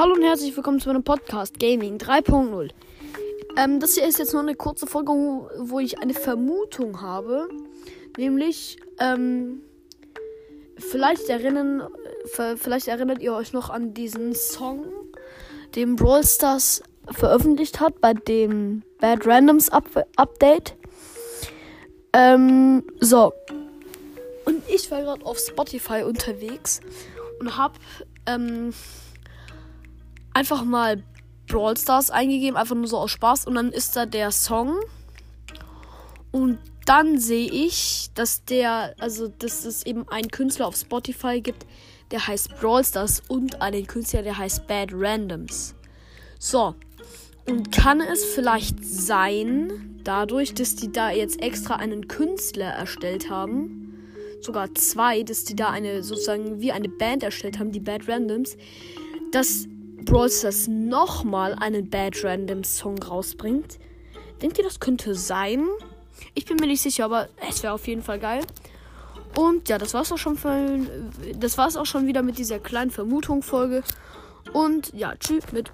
Hallo und herzlich willkommen zu meinem Podcast Gaming 3.0. Ähm, das hier ist jetzt nur eine kurze Folge, wo ich eine Vermutung habe. Nämlich, ähm, vielleicht erinnern, vielleicht erinnert ihr euch noch an diesen Song, den Brawl Stars veröffentlicht hat bei dem Bad Randoms Up Update. Ähm, so. Und ich war gerade auf Spotify unterwegs und hab, ähm, einfach mal Brawl Stars eingegeben, einfach nur so aus Spaß. Und dann ist da der Song. Und dann sehe ich, dass der, also dass es eben einen Künstler auf Spotify gibt, der heißt Brawl Stars und einen Künstler, der heißt Bad Randoms. So. Und kann es vielleicht sein, dadurch, dass die da jetzt extra einen Künstler erstellt haben, sogar zwei, dass die da eine sozusagen wie eine Band erstellt haben, die Bad Randoms, dass Brawl Stars nochmal einen Bad Random Song rausbringt. Denkt ihr, das könnte sein? Ich bin mir nicht sicher, aber es wäre auf jeden Fall geil. Und ja, das war's auch auch schon wieder mit dieser kleinen Vermutung Folge. Und ja, tschüss mit